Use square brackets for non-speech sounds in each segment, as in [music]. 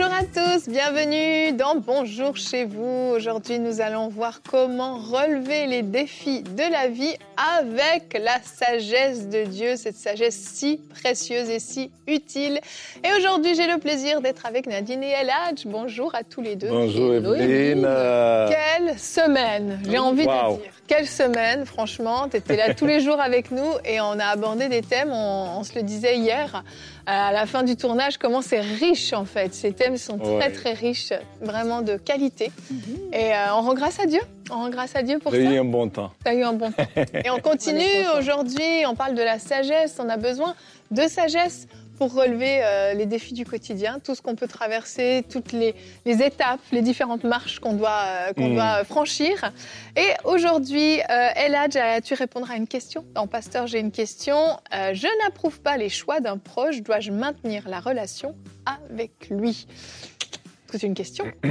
Bonjour à tous, bienvenue dans Bonjour chez vous. Aujourd'hui, nous allons voir comment relever les défis de la vie avec la sagesse de Dieu, cette sagesse si précieuse et si utile. Et aujourd'hui, j'ai le plaisir d'être avec Nadine et Eladj. Bonjour à tous les deux. Bonjour Evelyne. Quelle semaine, j'ai envie de dire. Quelle semaine, franchement. Tu étais là [laughs] tous les jours avec nous et on a abordé des thèmes, on, on se le disait hier, à la fin du tournage, comment c'est riche en fait. Ces thèmes sont très très riches, vraiment de qualité. Et euh, on rend grâce à Dieu. On rend grâce à Dieu pour ça. J'ai eu un bon temps. T'as eu un bon temps. [laughs] Et on continue aujourd'hui, on parle de la sagesse. On a besoin de sagesse pour relever euh, les défis du quotidien, tout ce qu'on peut traverser, toutes les, les, étapes, les différentes marches qu'on doit, euh, qu'on Mm. doit franchir. Et aujourd'hui, euh, Eladj, tu répondras à une question. Dans Pasteur, j'ai une question. Je n'approuve pas les choix d'un proche. Dois-je maintenir la relation avec lui? C'est une question. [coughs] tu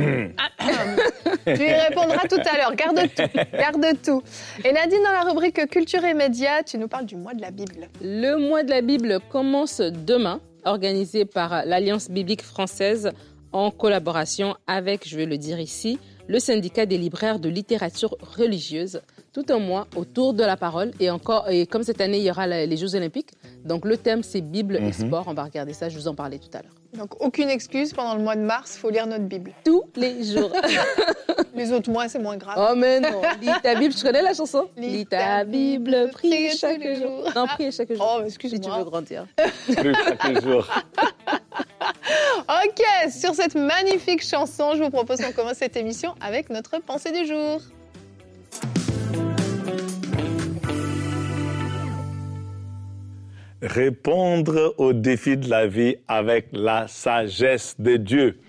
y répondras tout à l'heure. Garde tout. Garde tout. Et Nadine, dans la rubrique Culture et médias, tu nous parles du mois de la Bible. Le mois de la Bible commence demain, organisé par l'Alliance biblique française en collaboration avec, je vais le dire ici, le syndicat des libraires de littérature religieuse. Tout un mois autour de la parole et encore et comme cette année il y aura les Jeux Olympiques, donc le thème c'est Bible et sport. On va regarder ça. Je vous en parlais tout à l'heure. Donc aucune excuse pendant le mois de mars, faut lire notre Bible. Tous les jours. [laughs] Les autres mois, c'est moins grave. oh mais non. Lis ta Bible. Tu connais la chanson? Lis ta Bible, prie prie chaque jour. Non, prie chaque jour. Oh, si excuse-moi. tu veux grandir. Plus chaque jour. [laughs] Ok, sur cette magnifique chanson, je vous propose qu'on commence cette émission avec notre pensée du jour. Répondre aux défis de la vie avec la sagesse de Dieu.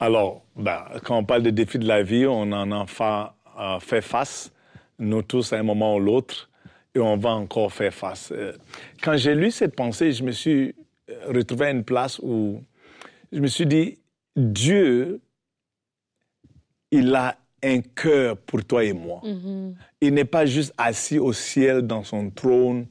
Alors, ben, quand on parle des défis de la vie, on en a euh, fait face, nous tous à un moment ou l'autre, et on va encore faire face. Euh, Quand j'ai lu cette pensée, je me suis euh, retrouvé à une place où je me suis dit, Dieu, il a un cœur pour toi et moi. Il n'est pas juste assis au ciel dans son trône,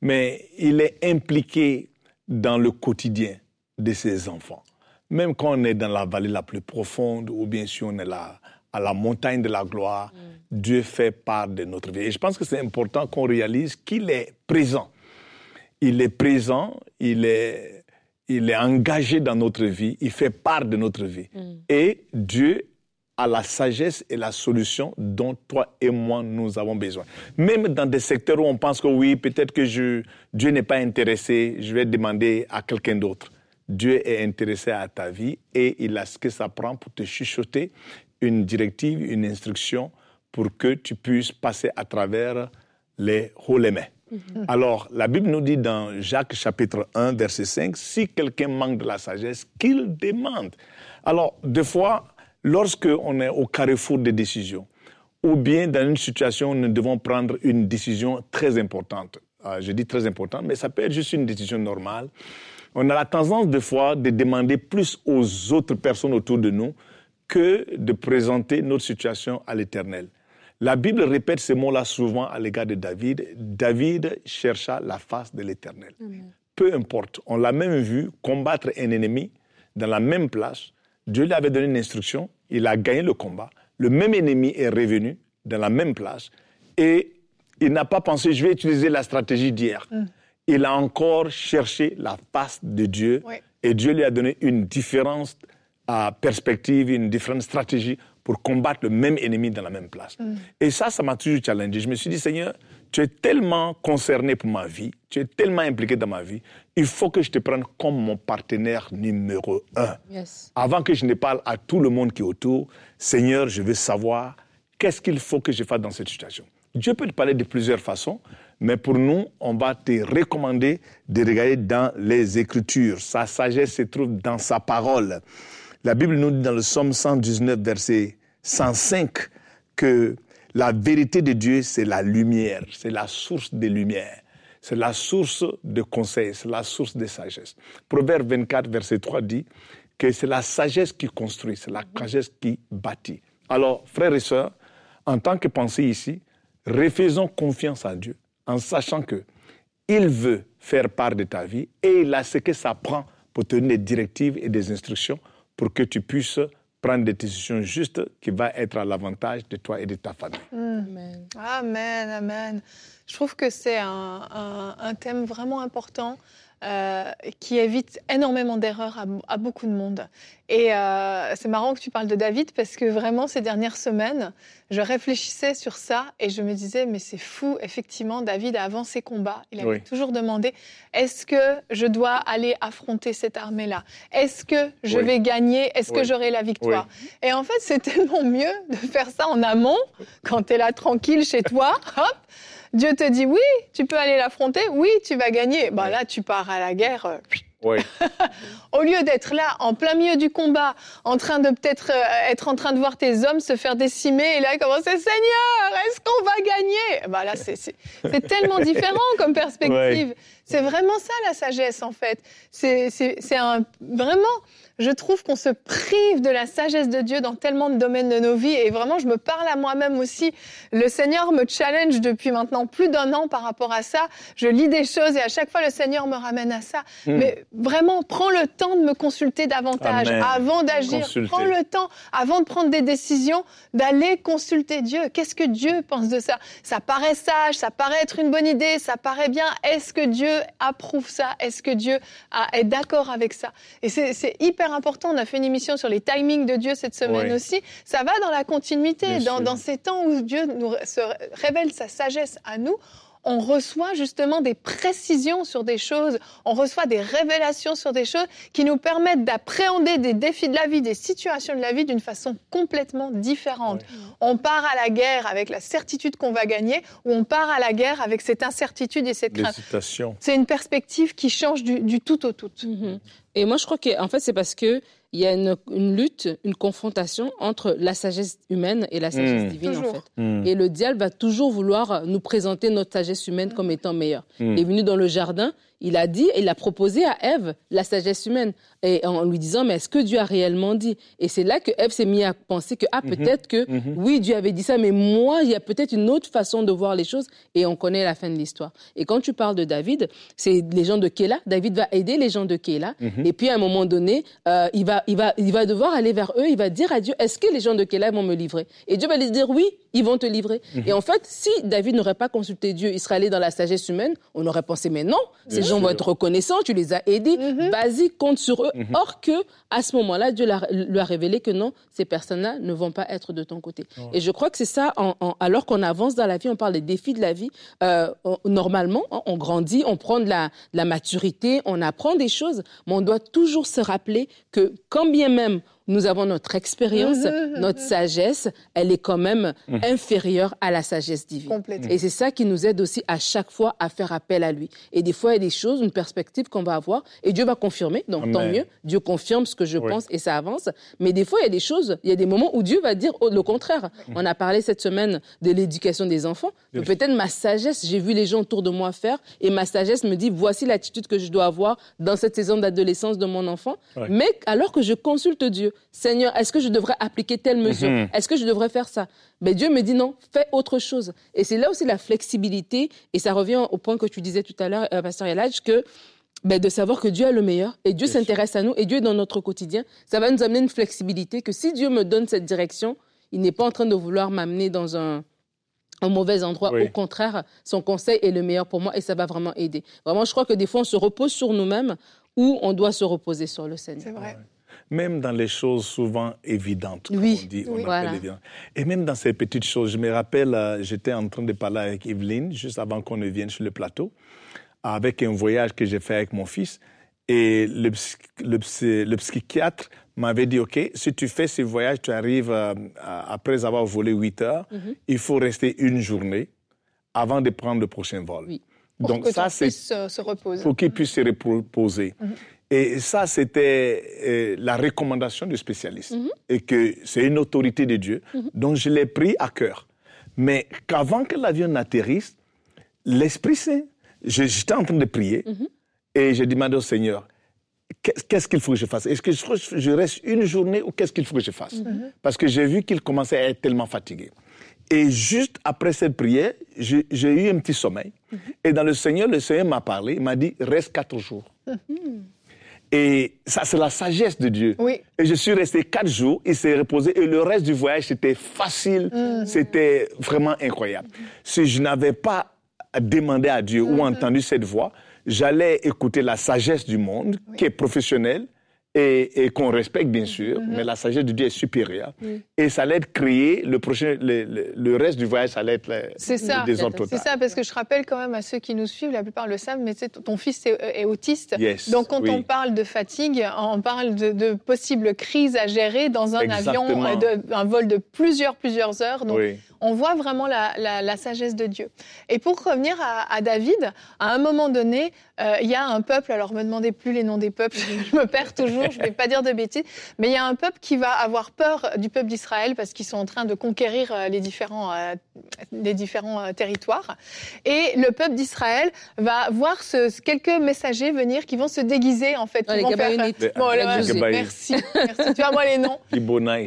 mais il est impliqué dans le quotidien de ses enfants. Même quand on est dans la vallée la plus profonde, ou bien si on est là, à la montagne de la gloire, Dieu fait part de notre vie. Et je pense que c'est important qu'on réalise qu'il est présent. Il est présent, il est, il est engagé dans notre vie, il fait part de notre vie. Et Dieu a la sagesse et la solution dont toi et moi nous avons besoin. Même dans des secteurs où on pense que oui, peut-être que je, Dieu n'est pas intéressé, je vais demander à quelqu'un d'autre. Dieu est intéressé à ta vie et il a ce que ça prend pour te chuchoter une directive, une instruction pour que tu puisses passer à travers les hauts les mains. Alors, la Bible nous dit dans Jacques chapitre 1, verset 5, si quelqu'un manque de la sagesse, qu'il demande. Alors, des fois, lorsque on est au carrefour des décisions, ou bien dans une situation où nous devons prendre une décision très importante, euh, je dis très importante, mais ça peut être juste une décision normale, on a la tendance des fois de demander plus aux autres personnes autour de nous que de présenter notre situation à l'Éternel. La Bible répète ces mots-là souvent à l'égard de David. David chercha la face de l'Éternel. Peu importe, on l'a même vu combattre un ennemi dans la même place. Dieu lui avait donné une instruction, il a gagné le combat. Le même ennemi est revenu dans la même place et il n'a pas pensé, je vais utiliser la stratégie d'hier. Il a encore cherché la face de Dieu Oui. et Dieu lui a donné une différente euh, perspective, une différente stratégie pour combattre le même ennemi dans la même place. Et ça, ça m'a toujours challengé. Je me suis dit, Seigneur, tu es tellement concerné pour ma vie, tu es tellement impliqué dans ma vie, il faut que je te prenne comme mon partenaire numéro un. Yes. Avant que je ne parle à tout le monde qui est autour, Seigneur, je veux savoir qu'est-ce qu'il faut que je fasse dans cette situation. Dieu peut te parler de plusieurs façons, mais pour nous, on va te recommander de regarder dans les Écritures. Sa sagesse se trouve dans sa parole. La Bible nous dit dans le psaume 119, verset 105, que la vérité de Dieu, c'est la lumière, c'est la source des lumières. c'est la source de conseil, c'est la source de sagesse. Proverbe 24, verset 3 dit que c'est la sagesse qui construit, c'est la sagesse qui bâtit. Alors, frères et sœurs, en tant que pensée ici, refaisons confiance à Dieu en sachant que il veut faire part de ta vie et il a ce que ça prend pour te donner des directives et des instructions pour que tu puisses prendre des décisions justes qui vont être à l'avantage de toi et de ta famille. Amen. Amen, amen. Je trouve que c'est un, un, thème vraiment important euh, qui évite énormément d'erreurs à, beaucoup de monde. Et euh, c'est marrant que tu parles de David parce que vraiment ces dernières semaines, je réfléchissais sur ça et je me disais mais c'est fou, effectivement, David avant ses combats, il avait toujours demandé est-ce que je dois aller affronter cette armée-là? Est-ce que je vais gagner? Est-ce que j'aurai la victoire? Et en fait, c'est [laughs] tellement mieux de faire ça en amont quand tu es là tranquille chez toi, hop Dieu te dit oui, tu peux aller l'affronter, oui, tu vas gagner. Bah là, tu pars à la guerre. Euh, oui. [laughs] Au lieu d'être là, en plein milieu du combat, en train de peut-être euh, être en train de voir tes hommes se faire décimer, et là, commencer Seigneur, est-ce qu'on va gagner? Bah là, c'est tellement différent comme perspective. C'est vraiment ça la sagesse, en fait. C'est un vraiment je trouve qu'on se prive de la sagesse de Dieu dans tellement de domaines de nos vies. Et vraiment, je me parle à moi-même aussi. Le Seigneur me challenge depuis maintenant plus d'un an par rapport à ça. Je lis des choses et à chaque fois, le Seigneur me ramène à ça. Hmm. Mais vraiment, prends le temps de me consulter davantage avant d'agir. Prends le temps, avant de prendre des décisions, d'aller consulter Dieu. Qu'est-ce que Dieu pense de ça? Ça paraît sage, ça paraît être une bonne idée, ça paraît bien. Est-ce que Dieu approuve ça? Est-ce que Dieu est d'accord avec ça? Et c'est hyper important. On a fait une émission sur les timings de Dieu cette semaine aussi. Ça va dans la continuité, dans, dans, ces temps où Dieu nous se révèle sa sagesse à nous on reçoit justement des précisions sur des choses, on reçoit des révélations sur des choses qui nous permettent d'appréhender des défis de la vie, des situations de la vie d'une façon complètement différente. On part à la guerre avec la certitude qu'on va gagner ou on part à la guerre avec cette incertitude et cette crainte. C'est une perspective qui change du, tout au tout. Mm-hmm. Et moi, je crois qu'en fait, c'est parce que il y a une, lutte, une confrontation entre la sagesse humaine et la sagesse hmm. divine, en fait. Hmm. Et le diable va toujours vouloir nous présenter notre sagesse humaine comme étant meilleure. Hmm. Il est venu dans le jardin, il a dit, il a proposé à Ève la sagesse humaine, et en lui disant, mais est-ce que Dieu a réellement dit? Et c'est là que Ève s'est mise à penser que, ah, mhm. peut-être que, mhm. oui, Dieu avait dit ça, mais moi, il y a peut-être une autre façon de voir les choses, et on connaît la fin de l'histoire. Et quand tu parles de David, c'est les gens de Kéla, David va aider les gens de Kéla, mhm. et puis à un moment donné, euh, il, va, il, va, il va devoir aller vers eux, il va dire à Dieu, est-ce que les gens de Kéla vont me livrer? Et Dieu va lui dire, oui, ils vont te livrer. Et en fait, si David n'aurait pas consulté Dieu, il serait allé dans la sagesse humaine, on aurait pensé, mais non, ces gens vont être reconnaissants tu les as aidés, mm-hmm. vas-y, compte sur eux. Mm-hmm. Or que, à ce moment-là, Dieu lui a révélé que non, ces personnes-là ne vont pas être de ton côté. Et je crois que c'est ça, alors qu'on avance dans la vie, on parle des défis de la vie, euh, normalement, hein, on grandit, on prend de la, de la maturité, on apprend des choses, mais on doit toujours se rappeler que quand bien même nous avons notre expérience, mhm, [laughs] mhm, notre mhm. sagesse, elle est quand même inférieure à la sagesse divine. Et c'est ça qui nous aide aussi à chaque fois à faire appel à lui. Et des fois, il y a des choses, une perspective qu'on va avoir, et Dieu va confirmer, donc tant mieux, Dieu confirme ce que je pense et ça avance. Mais des fois, il y a des choses, il y a des moments où Dieu va dire le contraire. On a parlé cette semaine de l'éducation des enfants. Peut-être ma sagesse, j'ai vu les gens autour de moi faire, et ma sagesse me dit, voici l'attitude que je dois avoir dans cette saison d'adolescence de mon enfant. Mais alors que je consulte Dieu, Seigneur, est-ce que je devrais appliquer telle mesure? Mhm. Est-ce que je devrais faire ça? Mais Dieu me dit non, fais autre chose. Et c'est là aussi la flexibilité, et ça revient au point que tu disais tout à l'heure, euh, Pasteur Yalaj, que ben, de savoir que Dieu est le meilleur et Dieu s'intéresse à nous et Dieu est dans notre quotidien, ça va nous amener une flexibilité que si Dieu me donne cette direction, il n'est pas en train de vouloir m'amener dans un, mauvais endroit. Au contraire, son conseil est le meilleur pour moi et ça va vraiment aider. Vraiment, je crois que des fois, on se repose sur nous-mêmes ou on doit se reposer sur le Seigneur. C'est vrai même dans les choses souvent évidentes, oui, on dit, on voilà. Et même dans ces petites choses, je me rappelle, euh, j'étais en train de parler avec Evelyne juste avant qu'on ne vienne sur le plateau, avec un voyage que j'ai fait avec mon fils. Et le, le, psychiatre m'avait dit, OK, si tu fais ce voyage, tu arrives euh, après avoir volé 8 heures, mhm. il faut rester une journée avant de prendre le prochain vol. Oui. Pour Donc que ça, c'est se repose. Pour qu'il puisse se reposer. Mhm. Et ça, c'était euh, la recommandation du spécialiste. Mhm. Et que c'est une autorité de Dieu. Mhm. Donc, je l'ai pris à cœur. Mais qu'avant que l'avion n'atterrisse, l'Esprit Saint J'étais en train de prier et j'ai demandé au Seigneur, qu'est- qu'est-ce qu'il faut que je fasse? Est-ce que je, reste une journée ou qu'est-ce qu'il faut que je fasse? Parce que j'ai vu qu'il commençait à être tellement fatigué. Et juste après cette prière, j'ai j'ai eu un petit sommeil. Et dans le Seigneur, le Seigneur m'a parlé, il m'a dit, reste quatre jours. Et ça, c'est la sagesse de Dieu. Oui. Et je suis resté quatre jours, il s'est reposé et le reste du voyage, c'était facile, c'était vraiment incroyable. Si je n'avais pas demandé à Dieu ou entendu cette voix, j'allais écouter la sagesse du monde, qui est professionnelle et, et qu'on respecte bien sûr, mais la sagesse de Dieu est supérieure. Et ça allait être créé, le, prochain, le, le- le reste du voyage, ça allait être le, ça. désordre total. C'est ça, parce que je rappelle quand même à ceux qui nous suivent, la plupart le savent, mais ton fils est, est autiste. Yes, Donc quand oui. on parle de fatigue, on parle de, de possibles crises à gérer dans un avion, Exactement. euh, de- un vol de plusieurs, plusieurs heures. Donc Oui. on voit vraiment la, la- la sagesse de Dieu. Et pour revenir à, à David, à un moment donné, euh, il y a un peuple, alors me demandez plus les noms des peuples, [laughs] je me perds toujours, je vais pas dire de bêtises, mais il y a un peuple qui va avoir peur du peuple d'Israël parce qu'ils sont en train de conquérir euh, les différents, euh, les différents euh, territoires. Et le peuple d'Israël va voir ce, quelques messagers venir qui vont se déguiser en fait. Ah, les vont faire-. Les- Bon, là, merci, merci. Tu vois moi les noms.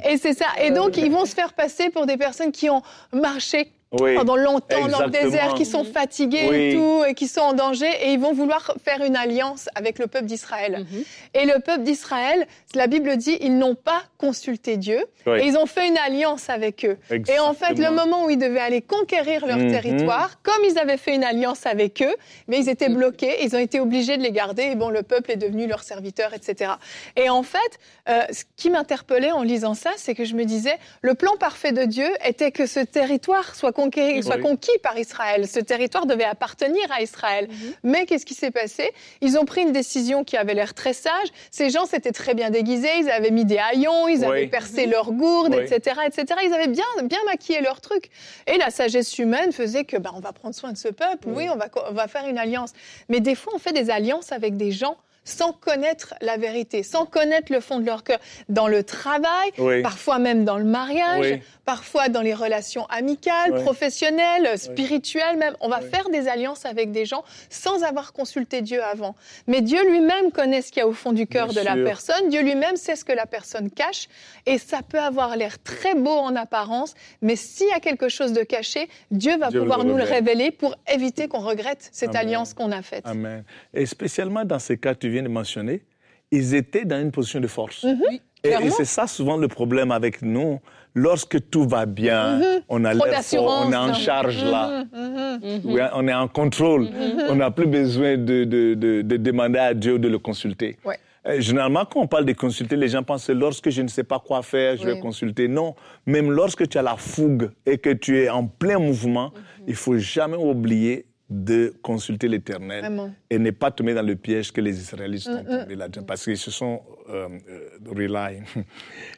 Et c'est ça. Et donc, ils vont se faire passer pour des personnes qui ont marché Oui. pendant longtemps dans le désert, qui sont fatiguées Oui. et tout, et qui sont en danger, et ils vont vouloir faire une alliance avec le peuple d'Israël. Mhm. Et le peuple d'Israël, la Bible dit, ils n'ont pas consulté Dieu, Oui. et ils ont fait une alliance avec eux. Et en fait, le moment où ils devaient aller conquérir leur Mhm. territoire, comme ils avaient fait une alliance avec eux, mais ils étaient bloqués, ils ont été obligés de les garder, et bon, le peuple est devenu leur serviteur, etc. Et en fait, euh, ce qui m'interpellait en lisant ça, c'est que je me disais, le plan parfait de Dieu était que ce territoire soit conquis, soit conquis par Israël. Ce territoire devait appartenir à Israël. Mais qu'est-ce qui s'est passé? Ils ont pris une décision qui avait l'air très sage. Ces gens s'étaient très bien déguisés, ils avaient mis des haillons, ils avaient percé leurs gourdes, Oui. etc., etc. Ils avaient bien, bien maquillé leur truc. Et la sagesse humaine faisait que, ben, on va prendre soin de ce peuple, oui, on va, on va faire une alliance. Mais des fois, on fait des alliances avec des gens sans connaître la vérité, sans connaître le fond de leur cœur, dans le travail, Oui. parfois même dans le mariage, Oui. parfois dans les relations amicales, Oui. professionnelles, spirituelles même. On va faire des alliances avec des gens sans avoir consulté Dieu avant. Mais Dieu lui-même connaît ce qu'il y a au fond du cœur Bien de la personne. Dieu lui-même sait ce que la personne cache. Et ça peut avoir l'air très beau en apparence, mais s'il y a quelque chose de caché, Dieu va Dieu le pouvoir nous le révéler pour éviter qu'on regrette cette Amen. alliance qu'on a faite. Amen. Et spécialement dans ces cas tu viens de mentionner, ils étaient dans une position de force. Mhm. Et, c'est ça souvent le problème avec nous. Lorsque tout va bien, on a Mhm. L'air fort, on est en d'assurance, charge là. Mhm, mhm. Oui, on est en contrôle. On n'a plus besoin de, de- de- de demander à Dieu de le consulter. Ouais. Euh, Généralement, quand on parle de consulter, les gens pensent que lorsque je ne sais pas quoi faire, je vais consulter. Non, même lorsque tu as la fougue et que tu es en plein mouvement, Mhm. il faut jamais oublier de consulter l'Éternel et ne pas tomber dans le piège que les Israélites sont tombés là-dedans parce qu'ils se sont euh, euh, rely.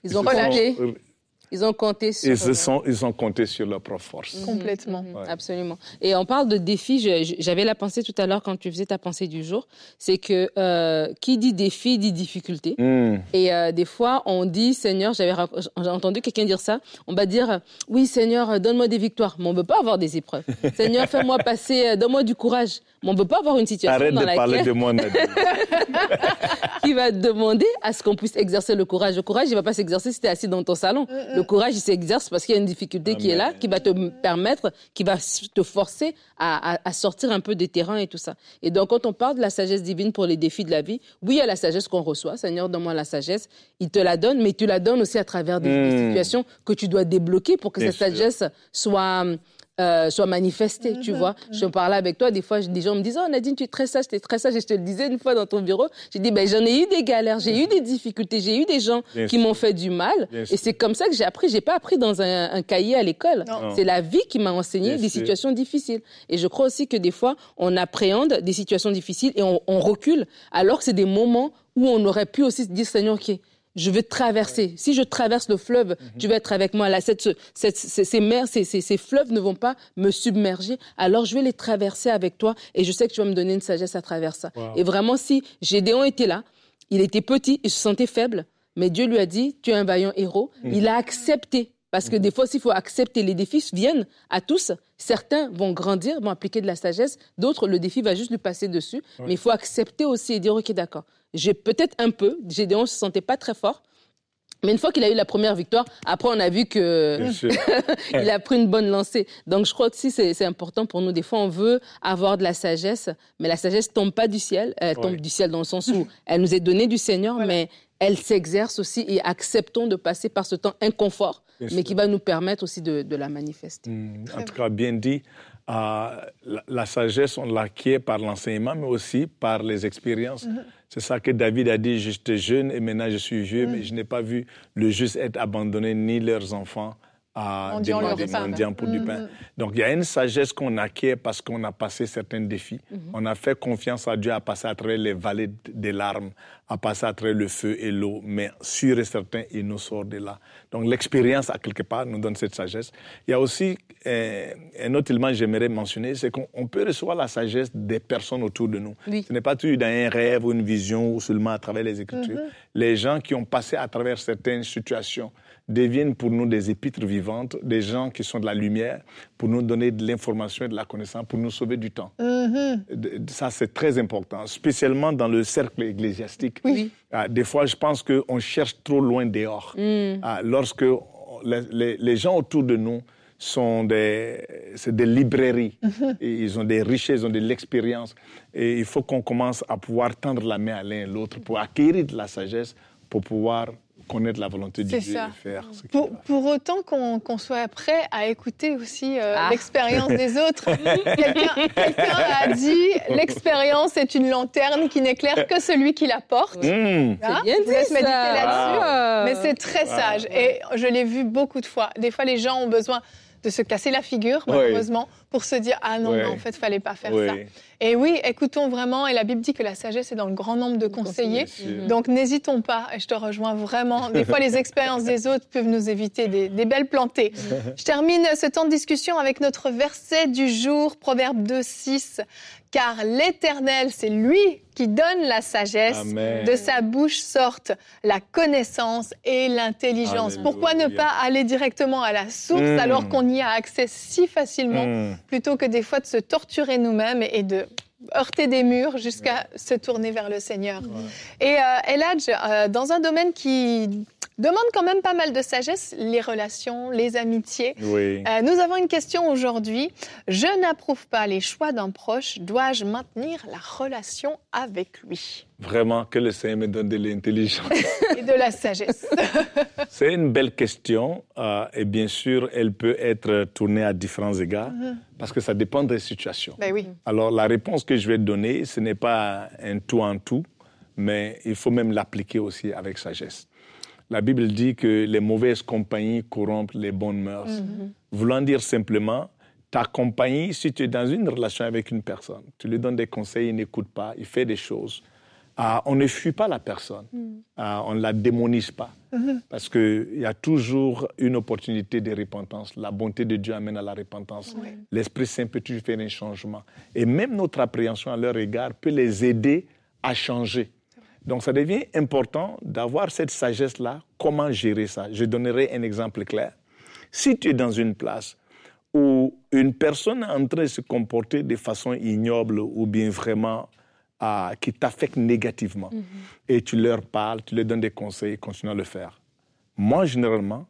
Ils ont sont- compté. Ils ont compté sur. Ils se sont, ils ont compté sur leur propre force. Complètement. Ouais. Absolument. Et on parle de défi. J'avais la pensée tout à l'heure quand tu faisais ta pensée du jour. C'est que euh, qui dit défi dit difficulté. Hmm. Et euh, des fois, on dit, Seigneur, j'avais entendu quelqu'un dire ça, on va dire, oui, Seigneur, donne-moi des victoires, mais on ne veut pas avoir des épreuves. [laughs] Seigneur, fais-moi passer, euh, donne-moi du courage, mais on ne veut pas avoir une situation Arrête dans de parler laquelle de moi, Nadine. [laughs] qui va demander à ce qu'on puisse exercer le courage. Le courage, il ne va pas s'exercer si tu es assis dans ton salon. Le courage, il s'exerce parce qu'il y a une difficulté qui est là, qui va te permettre, qui va te forcer à, à- à sortir un peu des terrains et tout ça. Et donc, quand on parle de la sagesse divine pour les défis de la vie, oui, il y a la sagesse qu'on reçoit. Seigneur, donne-moi la sagesse. Il te la donne, mais tu la donnes aussi à travers des, des Mm. situations que tu dois débloquer pour que Bien cette sûr. sagesse soit euh, soit manifestée, tu vois. Je parlais avec toi, des fois, des gens me disent, oh Nadine, tu es très sage, tu es très sage, et je te le disais une fois dans ton bureau, j'ai dit, ben, j'en ai eu des galères, j'ai eu des difficultés, j'ai eu des gens Bien qui m'ont fait du mal, Bien et c'est comme ça que j'ai appris, j'ai pas appris dans un, un cahier à l'école. C'est la vie qui m'a enseigné Bien des sûr. situations difficiles. Et je crois aussi que des fois, on appréhende des situations difficiles et on, on recule, alors que c'est des moments où on aurait pu aussi se dire, Seigneur, ok, je veux traverser. Si je traverse le fleuve, Mhm. tu vas être avec moi. Là, cette, cette- ces, ces mers, ces, ces- ces fleuves ne vont pas me submerger. Alors, je vais les traverser avec toi et je sais que tu vas me donner une sagesse à travers ça. Wow. Et vraiment, si Gédéon était là, il était petit, il se sentait faible, mais Dieu lui a dit, tu es un vaillant héros. Mhm. Il a accepté Parce que des fois, s'il faut accepter, les défis viennent à tous. Certains vont grandir, vont appliquer de la sagesse. D'autres, le défi va juste lui passer dessus. Mais il faut accepter aussi et dire, OK, d'accord. J'ai peut-être un peu, Gédéon ne se sentait pas très fort. Mais une fois qu'il a eu la première victoire, après on a vu que [laughs] il a pris une bonne lancée. Donc je crois que si c'est important pour nous. Des fois on veut avoir de la sagesse, mais la sagesse tombe pas du ciel. Elle tombe du ciel dans le sens où [laughs] elle nous est donnée du Seigneur, mais elle s'exerce aussi et acceptons de passer par ce temps inconfort, mais qui va nous permettre aussi de, la manifester. Mmh, en tout cas, bien dit. Euh, la, sagesse, on l'acquiert par l'enseignement, mais aussi par les expériences. Mmh. C'est ça que David a dit, j'étais jeune et maintenant je suis vieux, mais mm. je n'ai pas vu le juste être abandonné ni leurs enfants à demander mendiants pour du mm, pain. Donc il y a une sagesse qu'on acquiert parce qu'on a passé certains défis. Mm-hmm. On a fait confiance à Dieu à passer à travers les vallées des larmes, à passer à travers le feu et l'eau, mais sûr et certain, il nous sort de là. Donc l'expérience, à quelque part, nous donne cette sagesse. Il y a aussi euh, un autre élément que j'aimerais mentionner, c'est qu'on peut recevoir la sagesse des personnes autour de nous. Ce n'est pas toujours dans un rêve ou une vision ou seulement à travers les Écritures. Mm-hmm. Les gens qui ont passé à travers certaines situations, deviennent pour nous des épîtres vivantes, des gens qui sont de la lumière, pour nous donner de l'information et de la connaissance, pour nous sauver du temps. Mm-hmm. Ça, c'est très important, spécialement dans le cercle ecclésiastique. Oui. Ah, des fois, je pense qu'on cherche trop loin dehors. Mm. Ah, lorsque les, gens autour de nous sont des, des librairies. Mm-hmm. ils ont des richesses, ils ont de l'expérience. Et il faut qu'on commence à pouvoir tendre la main à l'un et l'autre pour acquérir de la sagesse, pour pouvoir connaître la volonté de Dieu et faire ce pour, pour autant qu'on soit prêt à écouter aussi euh, ah. l'expérience des [laughs] autres. Quelqu'un a dit [laughs] l'expérience est une lanterne qui n'éclaire que celui qui la porte. Mmh. Hein? bien dit, méditer là-dessus. Mais c'est très sage. Et je l'ai vu beaucoup de fois. Des fois, les gens ont besoin de se casser la figure, malheureusement, pour se dire Ah non, non, en fait, fallait pas faire ça. Et oui, écoutons vraiment. Et la Bible dit que la sagesse est dans le grand nombre de conseillers. Donc n'hésitons pas. Et je te rejoins vraiment. Des fois, les expériences des autres peuvent nous éviter des, des belles plantées. [laughs] Je termine ce temps de discussion avec notre verset du jour, Proverbe 2, 6 car l'Éternel, c'est lui qui donne la sagesse. De sa bouche sortent la connaissance et l'intelligence. Pourquoi ne pas aller directement à la source hmm. alors qu'on y a accès si facilement, hmm. Plutôt que des fois de se torturer nous-mêmes et de heurter des murs jusqu'à se tourner vers le Seigneur. Et euh, Eladj, euh, dans un domaine qui demande quand même pas mal de sagesse, les relations, les amitiés. Oui. Euh, nous avons une question aujourd'hui. Je n'approuve pas les choix d'un proche. Dois-je maintenir la relation avec lui? Vraiment, que le Seigneur me donne de l'intelligence. [laughs] et de la sagesse. [laughs] C'est une belle question. Euh, et bien sûr, elle peut être tournée à différents égards. Mhm. Parce que ça dépend des situations. Ben oui. Alors, la réponse que je vais donner, ce n'est pas un tout en tout, mais il faut même l'appliquer aussi avec sagesse. La Bible dit que les mauvaises compagnies corrompent les bonnes mœurs. Mhm. Voulant dire simplement, ta compagnie, si tu es dans une relation avec une personne, tu lui donnes des conseils, il n'écoute pas, il fait des choses. Ah, on ne fuit pas la personne, mhm. ah, on ne la démonise pas, mhm. parce qu'il y a toujours une opportunité de repentance. La bonté de Dieu amène à la repentance. L'Esprit Saint peut toujours faire un changement. Et même notre appréhension à leur égard peut les aider à changer. Donc ça devient important d'avoir cette sagesse-là, comment gérer ça? Je donnerai un exemple clair. Si tu es dans une place où une personne est en train de se comporter de façon ignoble ou bien vraiment ah, qui t'affecte négativement, mhm. et tu leur parles, tu leur donnes des conseils, continue à le faire. Moi, généralement,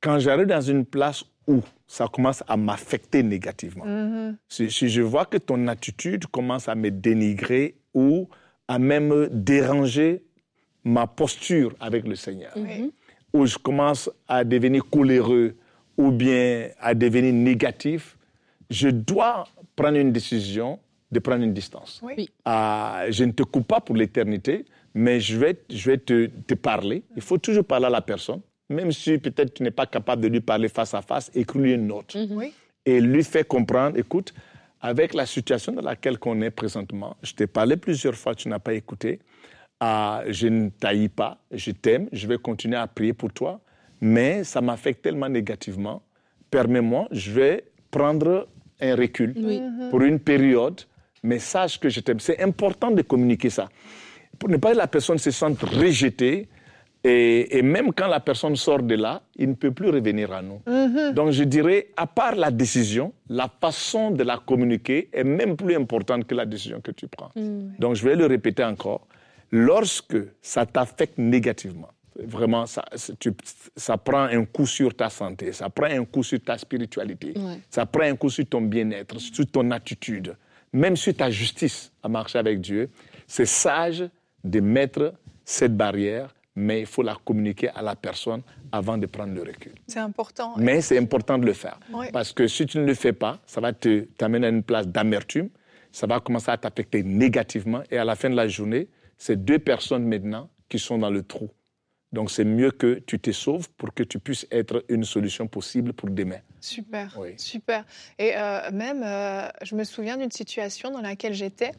quand j'arrive dans une place où ça commence à m'affecter négativement, mhm. si, si, je vois que ton attitude commence à me dénigrer ou à même déranger ma posture avec le Seigneur. Où je commence à devenir coléreux ou bien à devenir négatif, je dois prendre une décision de prendre une distance. Ah, je ne te coupe pas pour l'éternité, mais je vais, je vais te, te, parler. Il faut toujours parler à la personne, même si peut-être tu n'es pas capable de lui parler face à face, écris-lui une note. Mhm. Et lui faire comprendre, écoute, avec la situation dans laquelle on est présentement. Je t'ai parlé plusieurs fois, tu n'as pas écouté. Ah, je ne taillis pas, je t'aime, je vais continuer à prier pour toi, mais ça m'affecte tellement négativement. Permets-moi, je vais prendre un recul mhm. pour une période, mais sache que je t'aime. C'est important de communiquer ça. Pour ne pas que la personne se sente rejetée, Et, même quand la personne sort de là, il ne peut plus revenir à nous. Mhm. Donc je dirais, à part la décision, la façon de la communiquer est même plus importante que la décision que tu prends. Mm. Donc je vais le répéter encore. Lorsque ça t'affecte négativement, vraiment, ça, tu, ça prend un coup sur ta santé, ça prend un coup sur ta spiritualité, Ouais. ça prend un coup sur ton bien-être, sur ton attitude, même sur ta justice à marcher avec Dieu. C'est sage de mettre cette barrière, mais il faut la communiquer à la personne avant de prendre le recul. C'est important. Mais c'est important de le faire. Oui. Parce que si tu ne le fais pas, ça va te t'amener à une place d'amertume, ça va commencer à t'affecter négativement et à la fin de la journée, c'est deux personnes maintenant qui sont dans le trou. Donc c'est mieux que tu te sauves pour que tu puisses être une solution possible pour demain. Super, Oui. super. Et euh, même, euh, je me souviens d'une situation dans laquelle j'étais,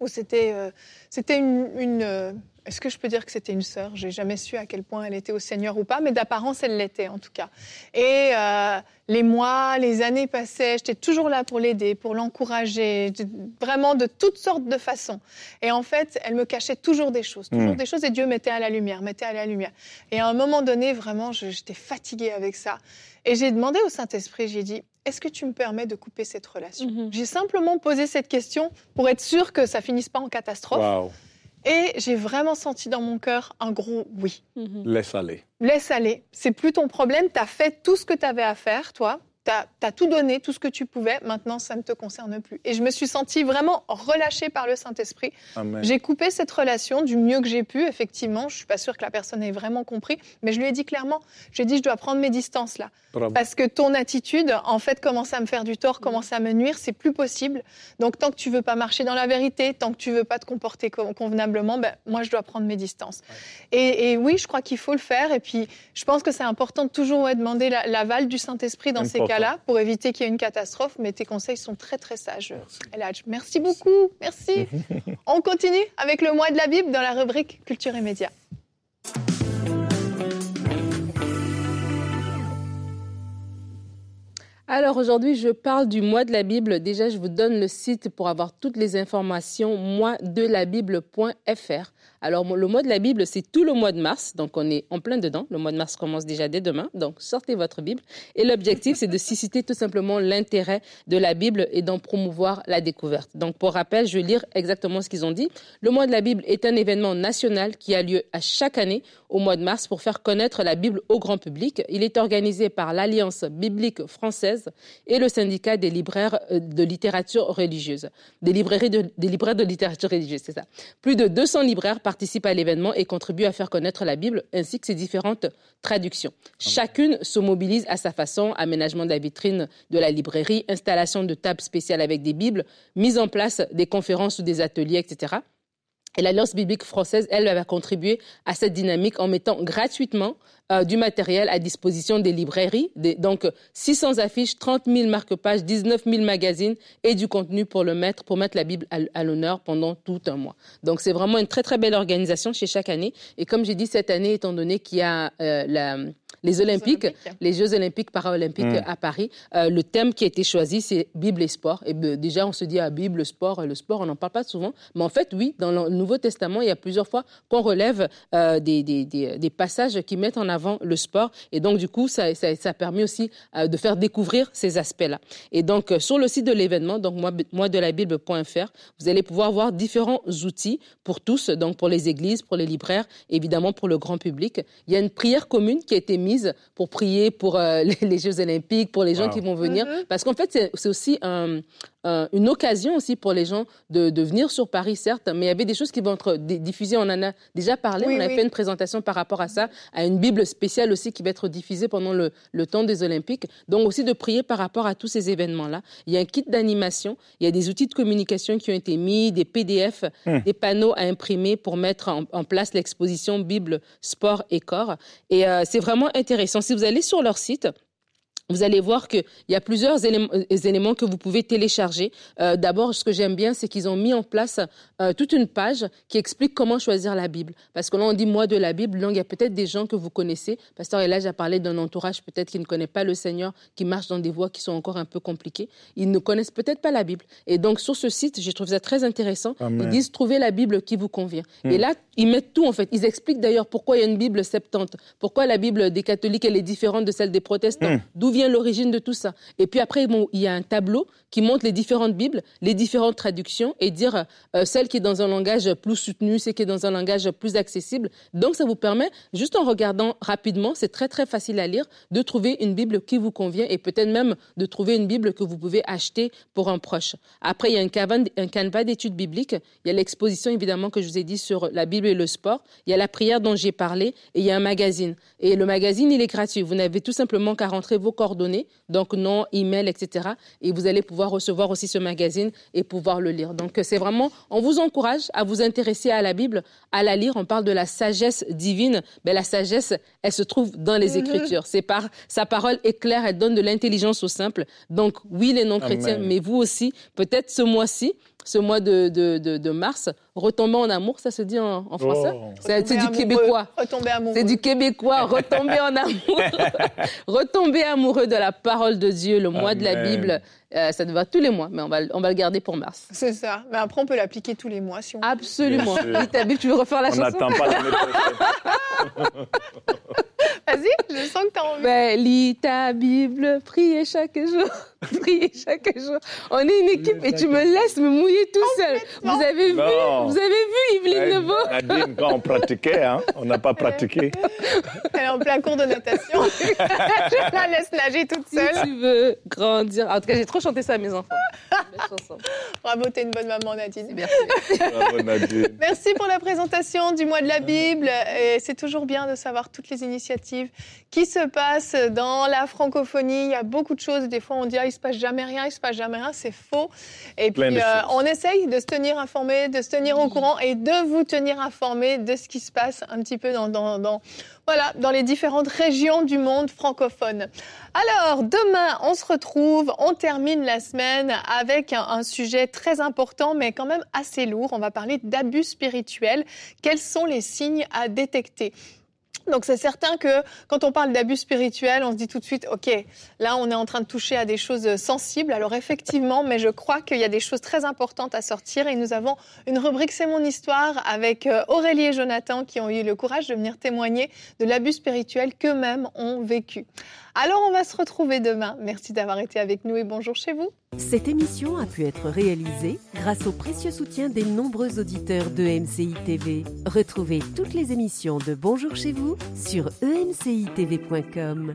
où c'était euh, c'était une... une, est-ce que je peux dire que c'était une sœur? J'ai jamais su à quel point elle était au Seigneur ou pas, mais d'apparence, elle l'était en tout cas. Et euh, les mois, les années passaient, j'étais toujours là pour l'aider, pour l'encourager, vraiment de toutes sortes de façons. Et en fait, elle me cachait toujours des choses, toujours Mm. des choses, et Dieu mettait à la lumière, mettait à la lumière. Et à un moment donné, vraiment, j'étais fatiguée avec ça. Et j'ai demandé au Saint-Esprit, j'ai dit, est-ce que tu me permets de couper cette relation? Mhm. J'ai simplement posé cette question pour être sûre que ça finisse pas en catastrophe. Et j'ai vraiment senti dans mon cœur un gros oui. Mhm. laisse aller. Laisse aller, c'est plus ton problème, tu as fait tout ce que tu avais à faire, toi. Tu as, tout donné, tout ce que tu pouvais, maintenant ça ne te concerne plus. Et je me suis sentie vraiment relâchée par le Saint-Esprit. J'ai coupé cette relation du mieux que j'ai pu, effectivement. Je suis pas sûre que la personne ait vraiment compris, mais je lui ai dit clairement, j'ai dit je dois prendre mes distances là. Bravo. Parce que ton attitude, en fait, commence à me faire du tort, commence à me nuire, c'est plus possible. Donc, tant que tu veux pas marcher dans la vérité, tant que tu veux pas te comporter co- convenablement, ben, moi, je dois prendre mes distances. Et, et oui, je crois qu'il faut le faire. Et puis, je pense que c'est important de toujours ouais, demander la- l'aval du Saint-Esprit dans ces Important. Pour éviter qu'il y ait une catastrophe. Mais tes conseils sont très, très sages, Eladj. Merci beaucoup. Merci. [laughs] On continue avec le mois de la Bible dans la rubrique Culture et Médias. Alors aujourd'hui, je parle du mois de la Bible. Déjà, je vous donne le site pour avoir toutes les informations moisdelabible.fr. Alors le mois de la Bible, c'est tout le mois de mars, donc on est en plein dedans. Le mois de mars commence déjà dès demain, donc sortez votre Bible. Et l'objectif, c'est de susciter tout simplement l'intérêt de la Bible et d'en promouvoir la découverte. Donc pour rappel, je vais lire exactement ce qu'ils ont dit. Le mois de la Bible est un événement national qui a lieu à chaque année au mois de mars pour faire connaître la Bible au grand public. Il est organisé par l'Alliance biblique française et le syndicat des libraires euh, de littérature religieuse. Des librairies de, libraires de littérature religieuse, c'est ça. Plus de 200 libraires participent à l'événement et contribuent à faire connaître la Bible ainsi que ses différentes traductions. Chacune se mobilise à sa façon, aménagement de la vitrine de la librairie, installation de tables spéciales avec des Bibles, mise en place des conférences ou des ateliers, etc. Et l'Alliance biblique française, elle, va contribuer à cette dynamique en mettant gratuitement euh, du matériel à disposition des librairies. Donc, 600 affiches, 30 000 marque-pages, 19 000 magazines et du contenu pour le mettre, pour mettre la Bible à l'honneur pendant tout un mois. Donc, c'est vraiment une très, très belle organisation chez chaque année. Et comme j'ai dit, cette année, étant donné qu'il y a euh, la- les Olympiques, Olympiques. les Jeux Olympiques Paralympiques Mm. à Paris, euh, le thème qui a été choisi, c'est Bible et sport. Et ben, déjà, on se dit, ah, Bible, sport, le sport, on n'en parle pas souvent. Mais en fait, oui, dans le Nouveau Testament, il y a plusieurs fois qu'on relève euh, des, des, des, des passages qui mettent en avant le sport. Et donc, du coup, ça, ça, ça a permis aussi euh, de faire découvrir ces aspects-là. Et donc, euh, sur le site de l'événement, donc moi, moi de la Bible.fr, vous allez pouvoir voir différents outils pour tous, donc pour les églises, pour les libraires, évidemment pour le grand public. Il y a une prière commune qui a été mise pour prier pour euh, [laughs] les, les Jeux Olympiques, pour les gens Wow. qui vont venir. Mhm. Parce qu'en fait, c'est aussi un- un- une occasion aussi pour les gens de, de venir sur Paris, certes, mais il y avait des choses qui vont être di- diffusées. On en a déjà parlé. Oui, on a oui. fait une présentation par rapport à ça, à une Bible spéciale aussi qui va être diffusée pendant le, le temps des Olympiques. Donc aussi de prier par rapport à tous ces événements-là. Il y a un kit d'animation, il y a des outils de communication qui ont été mis, des PDF, des panneaux à imprimer pour mettre en, en place l'exposition Bible, sport et corps. Et euh, c'est vraiment intéressant. Si vous allez sur leur site, vous allez voir qu'il y a plusieurs éléments, euh, éléments, que vous pouvez télécharger. Euh, D'abord, ce que j'aime bien, c'est qu'ils ont mis en place euh, toute une page qui explique comment choisir la Bible. Parce que là, on dit moi de la Bible, donc il y a peut-être des gens que vous connaissez. Pasteur Elijah a parlé d'un entourage peut-être qui ne connaît pas le Seigneur, qui marche dans des voies qui sont encore un peu compliquées. Ils ne connaissent peut-être pas la Bible. Et donc, sur ce site, je trouve ça très intéressant. Amen. Ils disent trouver la Bible qui vous convient. Et là, ils mettent tout en fait. Ils expliquent d'ailleurs pourquoi il y a une Bible septante, pourquoi la Bible des catholiques elle est différente de celle des protestants, mmh. d'où vient l'origine de tout ça. Et puis après, il y a un tableau qui montre les différentes Bibles, les différentes traductions et dire euh, celle qui est dans un langage plus soutenu, celle qui est dans un langage plus accessible. Donc ça vous permet, juste en regardant rapidement, c'est très très facile à lire, de trouver une Bible qui vous convient et peut-être même de trouver une Bible que vous pouvez acheter pour un proche. Après, il y a un canevas, d'études bibliques. Il y a l'exposition évidemment que je vous ai dit sur la Bible et le sport. Il y a la prière dont j'ai parlé et il y a un magazine. Et le magazine, il est gratuit. Vous n'avez tout simplement qu'à rentrer vos coordonnées, donc nom, email, etc. Et vous allez pouvoir recevoir aussi ce magazine et pouvoir le lire. Donc c'est vraiment, on vous encourage à vous intéresser à la Bible, à la lire. On parle de la sagesse divine. Mais la sagesse, elle se trouve dans les mhm. Écritures. C'est par sa parole est claire, elle donne de l'intelligence aux simples. Donc oui, les non-chrétiens, mais vous aussi, peut-être ce mois-ci, ce mois de, de, de, de, mars, retomber en amour, ça se dit en, en français oh. C'est du québécois. Retomber amoureux. C'est du québécois, retomber en amour. [laughs] retomber amoureux de la parole de Dieu, le mois de la Bible. Euh, ça va tous les mois, mais on va, on va le garder pour mars. C'est ça. Mais après, on peut l'appliquer tous les mois si on Absolument. ta Bible, tu veux refaire la on chanson n'attend pas l'année prochaine. [laughs] Vas-y, je sens que tu as envie. Ben, lis ta Bible, priez chaque jour. [laughs] priez chaque jour. On est une équipe et tu me laisses me mouiller tout seul. Vous avez vu, vous avez vu Yveline Lebeau [laughs] Nadine, quand on pratiquait, hein, on n'a pas pratiqué. Elle est en plein cours de natation. je [laughs] la laisse nager toute seule. Si tu veux grandir. En tout cas, j'ai trop chanté ça à mes enfants. Bravo, t'es une bonne maman, Nadine. Merci. Bravo, Nadine. Merci pour la présentation du mois de la Bible. C'est toujours bien de savoir toutes les initiatives qui se passent dans la francophonie. Il y a beaucoup de choses. Des fois, on dit ah, il se passe jamais rien, il se passe jamais rien. C'est faux. Et puis, euh, on essaye de se tenir informé, de se tenir au courant et de vous tenir informé de ce qui se passe un petit peu dans, dans, dans voilà, dans les différentes régions du monde francophone. Alors, demain, on se retrouve, on termine la semaine avec un, un, sujet très important, mais quand même assez lourd. On va parler d'abus spirituels. Quels sont les signes à détecter? Donc c'est certain que quand on parle d'abus spirituel, on se dit tout de suite, OK, là on est en train de toucher à des choses sensibles. Alors effectivement, mais je crois qu'il y a des choses très importantes à sortir et nous avons une rubrique C'est mon histoire avec euh, Aurélie et Jonathan qui ont eu le courage de venir témoigner de l'abus spirituel qu'eux-mêmes ont vécu. Alors on va se retrouver demain. Merci d'avoir été avec nous et bonjour chez vous. Cette émission a pu être réalisée grâce au précieux soutien des nombreux auditeurs de MCI TV. Retrouvez toutes les émissions de Bonjour chez vous sur emcitv.com.